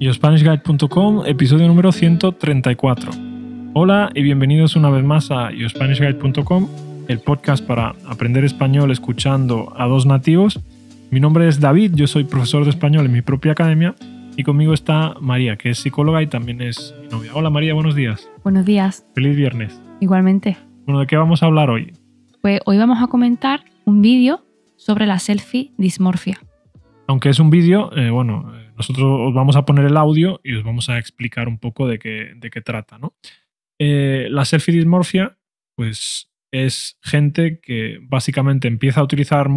YoSpanishGuide.com, episodio número 134. Hola y bienvenidos una vez más a YoSpanishGuide.com, el podcast para aprender español escuchando a dos nativos. Mi nombre es David, yo soy profesor de español en mi propia academia y conmigo está María, que es psicóloga y también es mi novia. Hola María, buenos días. Buenos días. Feliz viernes. Igualmente. Bueno, ¿de qué vamos a hablar hoy? Pues hoy vamos a comentar un vídeo sobre la selfie dismorfia. Aunque es un vídeo, eh, bueno, nosotros os vamos a poner el audio y os vamos a explicar un poco de qué, de qué trata, ¿no? Eh, la selfie dismorfia, pues es gente que básicamente empieza a utilizar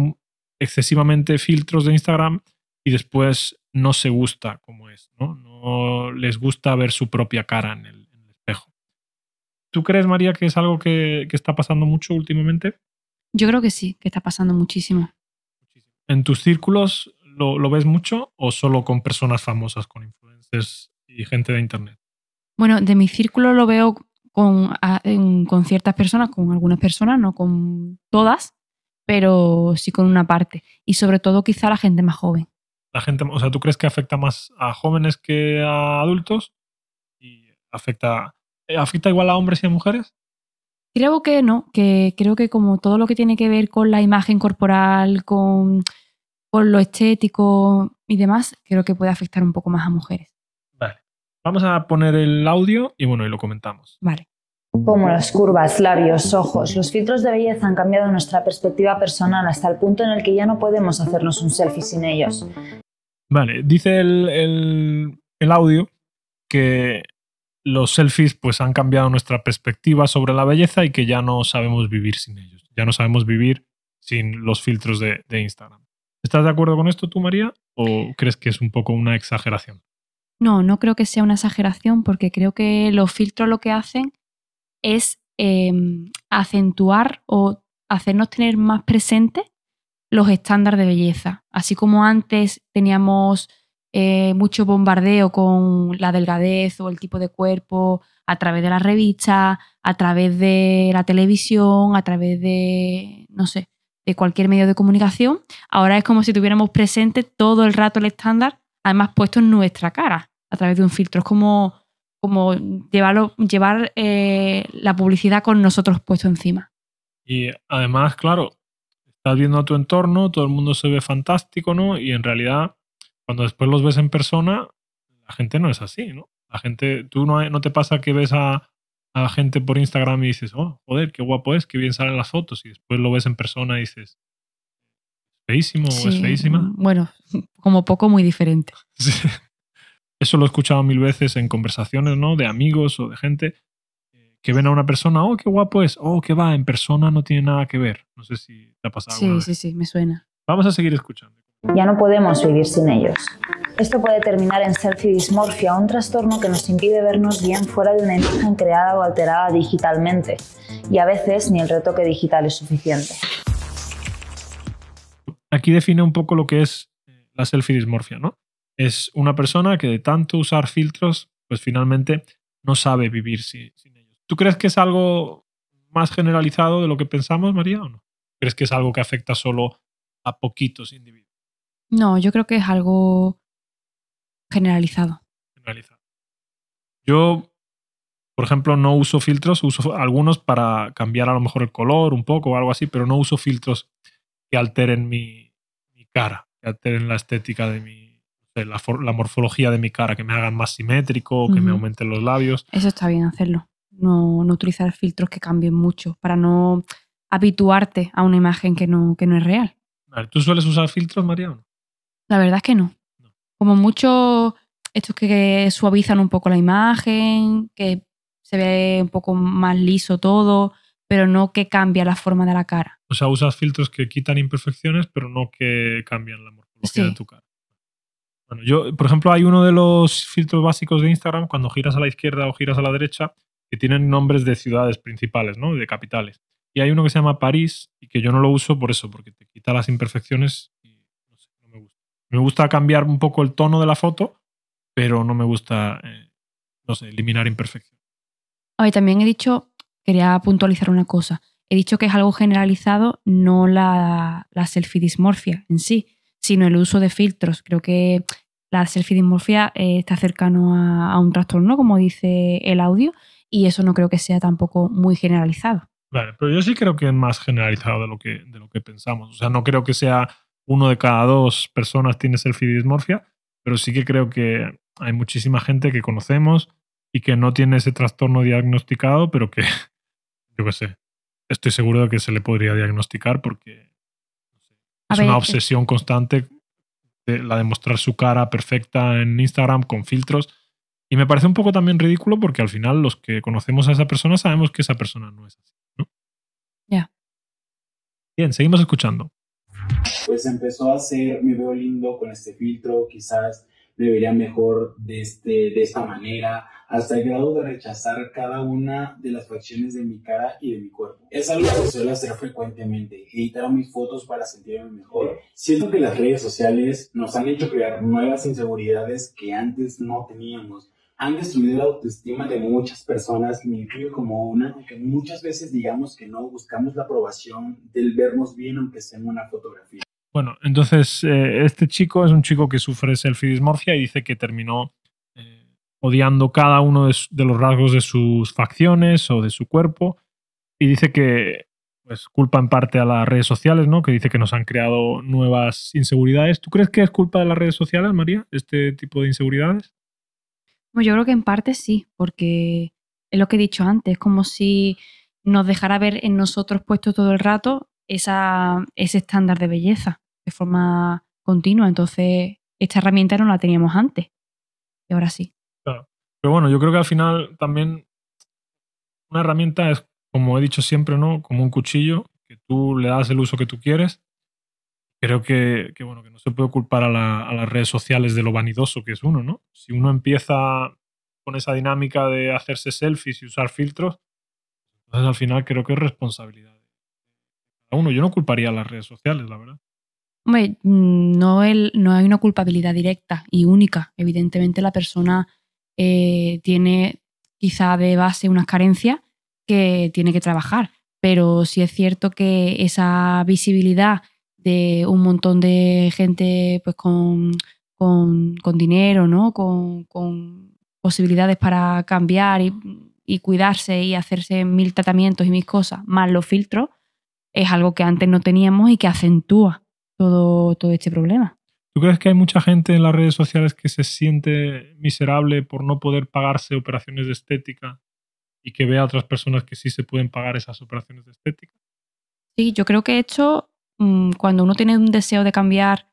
excesivamente filtros de Instagram y después no se gusta como es, ¿no? No les gusta ver su propia cara en el, en el espejo. ¿Tú crees, María, que es algo que, que está pasando mucho últimamente? Yo creo que sí, que está pasando muchísimo. ¿En tus círculos lo, lo, ves mucho o solo con personas famosas, con influencers y gente de Internet? Bueno, de mi círculo lo veo con, con ciertas personas, con algunas personas, no con todas, pero sí con una parte. Y sobre todo quizá la gente más joven. La gente, o sea, ¿tú crees que afecta más a jóvenes que a adultos? ¿Y afecta, afecta igual a hombres y a mujeres? Creo que no, que creo que como todo lo que tiene que ver con la imagen corporal, con, con lo estético y demás, creo que puede afectar un poco más a mujeres. Vale. Vamos a poner el audio y bueno, y lo comentamos. Vale. Como las curvas, labios, ojos, los filtros de belleza han cambiado nuestra perspectiva personal hasta el punto en el que ya no podemos hacernos un selfie sin ellos. Vale, dice el, el, el audio que los selfies pues han cambiado nuestra perspectiva sobre la belleza y que ya no sabemos vivir sin ellos. Ya no sabemos vivir sin los filtros de, de, Instagram. ¿Estás de acuerdo con esto tú, María? ¿O crees que es un poco una exageración? No, no creo que sea una exageración porque creo que los filtros lo que hacen es eh, acentuar o hacernos tener más presente los estándares de belleza. Así como antes teníamos eh, mucho bombardeo con la delgadez o el tipo de cuerpo a través de la revista, a través de la televisión, a través de, no sé, de cualquier medio de comunicación. Ahora es como si tuviéramos presente todo el rato el estándar, además puesto en nuestra cara, a través de un filtro. Es como, como llevar eh, la publicidad con nosotros puesto encima. Y además, claro, estás viendo a tu entorno, todo el mundo se ve fantástico, ¿no? Y en realidad cuando después los ves en persona, la gente no es así, ¿no? La gente, tú no, no te pasa que ves a, a, la gente por Instagram y dices, oh, joder, qué guapo es, qué bien salen las fotos, y después lo ves en persona y dices, feísimo Sí, o es feísima. Bueno, como poco muy diferente. Sí. Eso lo he escuchado mil veces en conversaciones, ¿no? De amigos o de gente que ven a una persona, oh, qué guapo es, oh, que va, en persona no tiene nada que ver. No sé si te ha pasado. Sí, sí, sí, me suena. Vamos a seguir escuchando. Ya no podemos vivir sin ellos. Esto puede terminar en selfie dismorfia, un trastorno que nos impide vernos bien fuera de una imagen creada o alterada digitalmente. Y a veces ni el retoque digital es suficiente. Aquí define un poco lo que es la selfie dismorfia, ¿no? Es una persona que de tanto usar filtros, pues finalmente no sabe vivir sin, sin ellos. ¿Tú crees que es algo más generalizado de lo que pensamos, María, o no? ¿Crees que es algo que afecta solo a poquitos individuos? No, yo creo que es algo generalizado. Generalizado. Yo, por ejemplo, no uso filtros, uso algunos para cambiar a lo mejor el color un poco o algo así, pero no uso filtros que alteren mi, mi cara, que alteren la estética de mi, la, la, morfología de mi cara, que me hagan más simétrico, que uh -huh. me aumenten los labios. Eso está bien hacerlo. No, no, utilizar filtros que cambien mucho para no habituarte a una imagen que no, que no es real. Vale, ¿Tú sueles usar filtros, María? La verdad es que no. no. Como mucho estos que suavizan un poco la imagen, que se ve un poco más liso todo, pero no que cambia la forma de la cara. O sea, usas filtros que quitan imperfecciones, pero no que cambian la morfología sí. de tu cara. Bueno, yo, por ejemplo, hay uno de los filtros básicos de Instagram, cuando giras a la izquierda o giras a la derecha, que tienen nombres de ciudades principales, ¿no? De capitales. Y hay uno que se llama París y que yo no lo uso por eso, porque te quita las imperfecciones me gusta. Cambiar un poco el tono de la foto, pero no me gusta, eh, no sé, eliminar imperfecciones. Oye, también he dicho, quería puntualizar una cosa. He dicho que es algo generalizado, no la, la selfie dismorfia en sí, sino el uso de filtros. Creo que la selfie-dismorfia eh, está cercano a, a un trastorno, como dice el audio, y eso no creo que sea tampoco muy generalizado. Vale, pero yo sí creo que es más generalizado de lo que, de lo que pensamos. O sea, no creo que sea uno de cada dos personas tiene selfie-dismorfia, pero sí que creo que hay muchísima gente que conocemos y que no tiene ese trastorno diagnosticado, pero que, yo qué sé, estoy seguro de que se le podría diagnosticar porque no sé, A es una obsesión constante de la de mostrar su cara perfecta en Instagram con filtros. Y me parece un poco también ridículo porque al final los que conocemos a esa persona sabemos que esa persona no es así. ¿no? Ya. Bien, seguimos escuchando. Pues empezó a hacer, me veo lindo con este filtro, quizás me vería mejor de, este, de esta manera, hasta el grado de rechazar cada una de las facciones de mi cara y de mi cuerpo. Es algo que suelo hacer frecuentemente, editar mis fotos para sentirme mejor. Siento que las redes sociales nos han hecho crear nuevas inseguridades que antes no teníamos. Han destruido la autoestima de muchas personas, me incluyo como una, aunque muchas veces digamos que no buscamos la aprobación del vernos bien aunque sea en una fotografía. Bueno, entonces eh, este chico es un chico que sufre selfie y dice que terminó eh, odiando cada uno de, su- de los rasgos de sus facciones o de su cuerpo y dice que pues culpa en parte a las redes sociales, ¿no? Que dice que nos han creado nuevas inseguridades. ¿Tú crees que es culpa de las redes sociales, María, este tipo de inseguridades? Bueno, yo creo que en parte sí, porque es lo que he dicho antes, es como si nos dejara ver en nosotros puesto todo el rato esa, ese estándar de belleza de forma continua. Entonces, esta herramienta no la teníamos antes. Y ahora sí. Pero bueno, yo creo que al final también una herramienta es, como he dicho siempre, ¿no? Como un cuchillo, que tú le das el uso que tú quieres. Creo que, que, bueno, que no se puede culpar a, la- las redes sociales de lo vanidoso que es uno, ¿no? Si uno empieza con esa dinámica de hacerse selfies y usar filtros, entonces al final creo que es responsabilidad uno. Yo no culparía a las redes sociales, la verdad. Hombre, mm, no, el- no hay una culpabilidad directa y única. Evidentemente la persona eh, tiene quizá de base unas carencias que tiene que trabajar, pero sí es cierto que esa visibilidad de un montón de gente pues con, con- con dinero, ¿no? Con, con posibilidades para cambiar y, y cuidarse y hacerse mil tratamientos y mil cosas, más los filtros, es algo que antes no teníamos y que acentúa todo, todo este problema. ¿Tú crees que hay mucha gente en las redes sociales que se siente miserable por no poder pagarse operaciones de estética y que ve a otras personas que sí se pueden pagar esas operaciones de estética? Sí, yo creo que esto, mm, cuando uno tiene un deseo de cambiar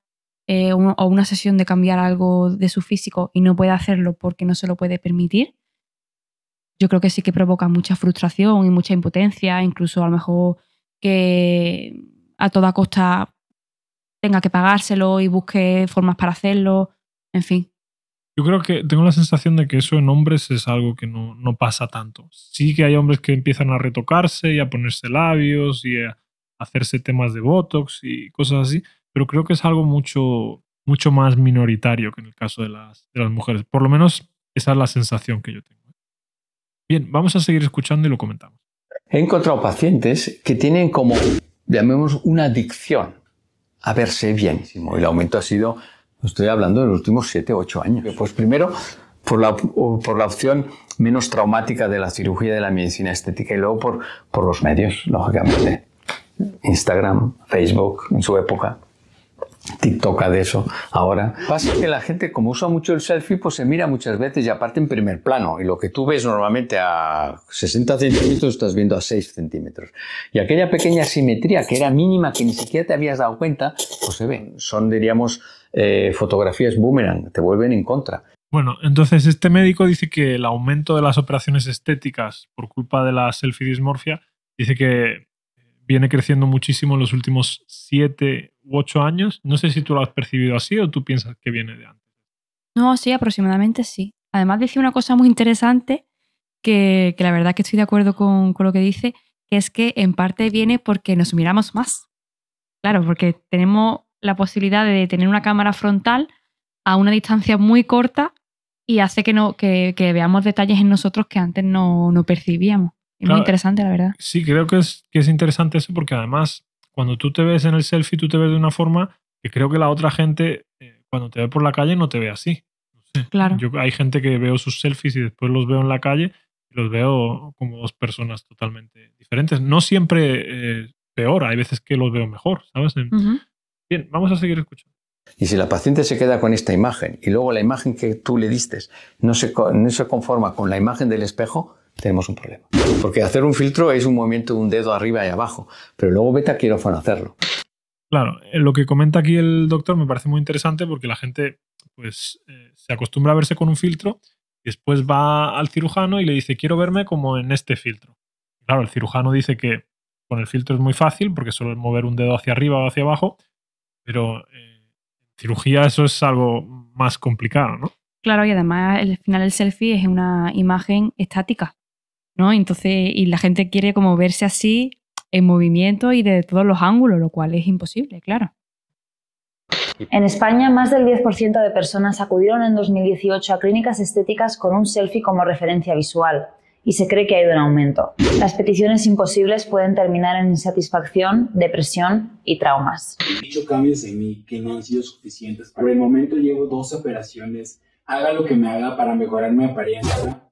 eh, un- o una sesión de cambiar algo de su físico y no puede hacerlo porque no se lo puede permitir, yo creo que sí que provoca mucha frustración y mucha impotencia, incluso a lo mejor que a toda costa tenga que pagárselo y busque formas para hacerlo, en fin. Yo creo que tengo la sensación de que eso en hombres es algo que no, no pasa tanto. Sí que hay hombres que empiezan a retocarse y a ponerse labios y a hacerse temas de Botox y cosas así, pero creo que es algo mucho, mucho más minoritario que en el caso de las, de las mujeres. Por lo menos esa es la sensación que yo tengo. Bien, vamos a seguir escuchando y lo comentamos. He encontrado pacientes que tienen como, llamemos, una adicción a verse bien. Y el aumento ha sido, estoy hablando de los últimos 7, 8 años. Pues primero, por la, por la opción menos traumática de la cirugía de la medicina estética y luego por, por los medios, lógicamente. Instagram, Facebook en su época. TikTok de eso ahora. Pasa que la gente, como usa mucho el selfie, pues se mira muchas veces y aparte en primer plano. Y lo que tú ves normalmente a 60 centímetros, estás viendo a 6 centímetros. Y aquella pequeña simetría que era mínima, que ni siquiera te habías dado cuenta, pues se ve. Son, diríamos, eh, fotografías boomerang, te vuelven en contra. Bueno, entonces este médico dice que el aumento de las operaciones estéticas por culpa de la selfie dismorfia dice que viene creciendo muchísimo en los últimos siete u ocho años. No sé si tú lo has percibido así o tú piensas que viene de antes. No, sí, aproximadamente sí. Además decía una cosa muy interesante que, que la verdad que estoy de acuerdo con, con lo que dice, que es que en parte viene porque nos miramos más. Claro, porque tenemos la posibilidad de tener una cámara frontal a una distancia muy corta y hace que, no, que, que veamos detalles en nosotros que antes no, no percibíamos. Es Claro. muy interesante, la verdad. Sí, creo que es, que es interesante eso porque además cuando tú te ves en el selfie tú te ves de una forma que creo que la otra gente eh, cuando te ve por la calle no te ve así. No sé. Claro. Yo, hay gente que veo sus selfies y después los veo en la calle y los veo como dos personas totalmente diferentes. No siempre eh, peor, hay veces que los veo mejor, ¿sabes? Bien, vamos a seguir escuchando. Y si la paciente se queda con esta imagen y luego la imagen que tú le diste no se, no se conforma con la imagen del espejo, tenemos un problema. Porque hacer un filtro es un movimiento de un dedo arriba y abajo, pero luego vete a quirófano a hacerlo. Claro, eh, lo que comenta aquí el doctor me parece muy interesante porque la gente pues eh, se acostumbra a verse con un filtro y después va al cirujano y le dice quiero verme como en este filtro. Claro, el cirujano dice que con el filtro es muy fácil porque solo es mover un dedo hacia arriba o hacia abajo, pero eh, en cirugía eso es algo más complicado, ¿no? Claro, y además al final el selfie es una imagen estática, ¿no? Entonces, y la gente quiere como verse así en movimiento y de todos los ángulos, lo cual es imposible, claro. En España, más del 10% de personas acudieron en 2018 a clínicas estéticas con un selfie como referencia visual y se cree que ha ido en aumento. Las peticiones imposibles pueden terminar en insatisfacción, depresión y traumas. He hecho cambios en mí que no han sido suficientes. Por el momento llevo dos operaciones. Haga lo que me haga para mejorar mi apariencia.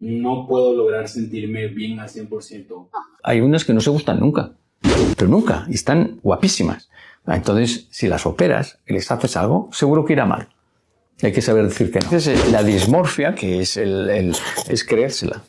No puedo lograr sentirme bien al 100%. Hay unas que no se gustan nunca, pero nunca, y están guapísimas. Entonces, si las operas y les haces algo, seguro que irá mal. Hay que saber decir que no. Entonces, la dismorfia, que es, el, el- es creérsela.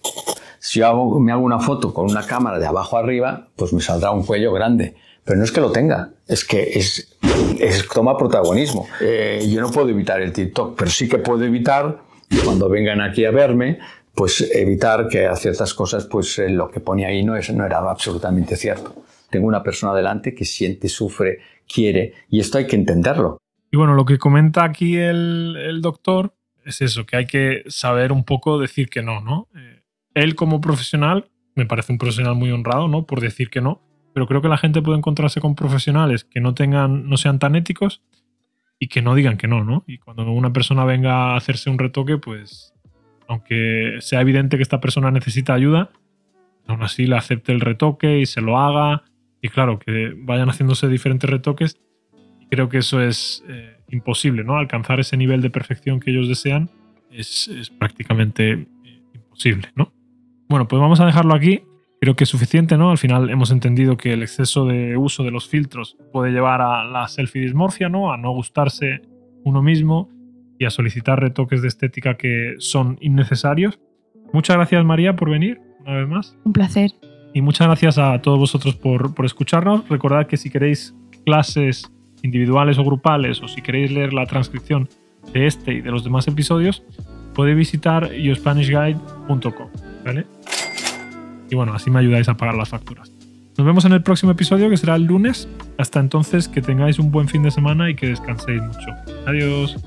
Si yo hago- me hago una foto con una cámara de abajo arriba, pues me saldrá un cuello grande. Pero no es que lo tenga, es que es, es- toma protagonismo. Eh, yo no puedo evitar el TikTok, pero sí que puedo evitar, cuando vengan aquí a verme, pues evitar que a ciertas cosas, pues eh, lo que ponía ahí no, es, no era absolutamente cierto. Tengo una persona delante que siente, sufre, quiere, y esto hay que entenderlo. Y bueno, lo que comenta aquí el, doctor es eso, que hay que saber un poco decir que no, ¿no? Eh, él como profesional, me parece un profesional muy honrado, ¿no? Por decir que no, pero creo que la gente puede encontrarse con profesionales que no tengan, no sean tan éticos y que no digan que no, ¿no? Y cuando una persona venga a hacerse un retoque, pues, aunque sea evidente que esta persona necesita ayuda, aún así le acepte el retoque y se lo haga. Y claro, que vayan haciéndose diferentes retoques creo que eso es eh, imposible, ¿no? Alcanzar ese nivel de perfección que ellos desean es, es prácticamente eh, imposible, ¿no? Bueno, pues vamos a dejarlo aquí. Creo que es suficiente, ¿no? Al final hemos entendido que el exceso de uso de los filtros puede llevar a la selfie dismorfia, ¿no? A no gustarse uno mismo y a solicitar retoques de estética que son innecesarios. Muchas gracias, María, por venir una vez más. Un placer. Y muchas gracias a todos vosotros por, por escucharnos. Recordad que si queréis clases individuales o grupales o si queréis leer la transcripción de este y de los demás episodios, podéis visitar yourspanishguide.com. ¿vale? Y bueno, así me ayudáis a pagar las facturas. Nos vemos en el próximo episodio que será el lunes. Hasta entonces, que tengáis un buen fin de semana y que descanséis mucho. Adiós.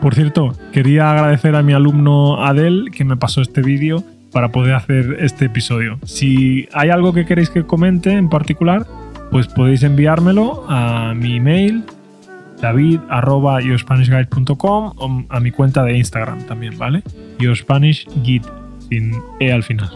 Por cierto, quería agradecer a mi alumno Adel que me pasó este vídeo para poder hacer este episodio. Si hay algo que queréis que comente en particular, pues podéis enviármelo a mi email david.yourspanishguide.com o a mi cuenta de Instagram también, ¿vale? Yourspanishguide sin E al final.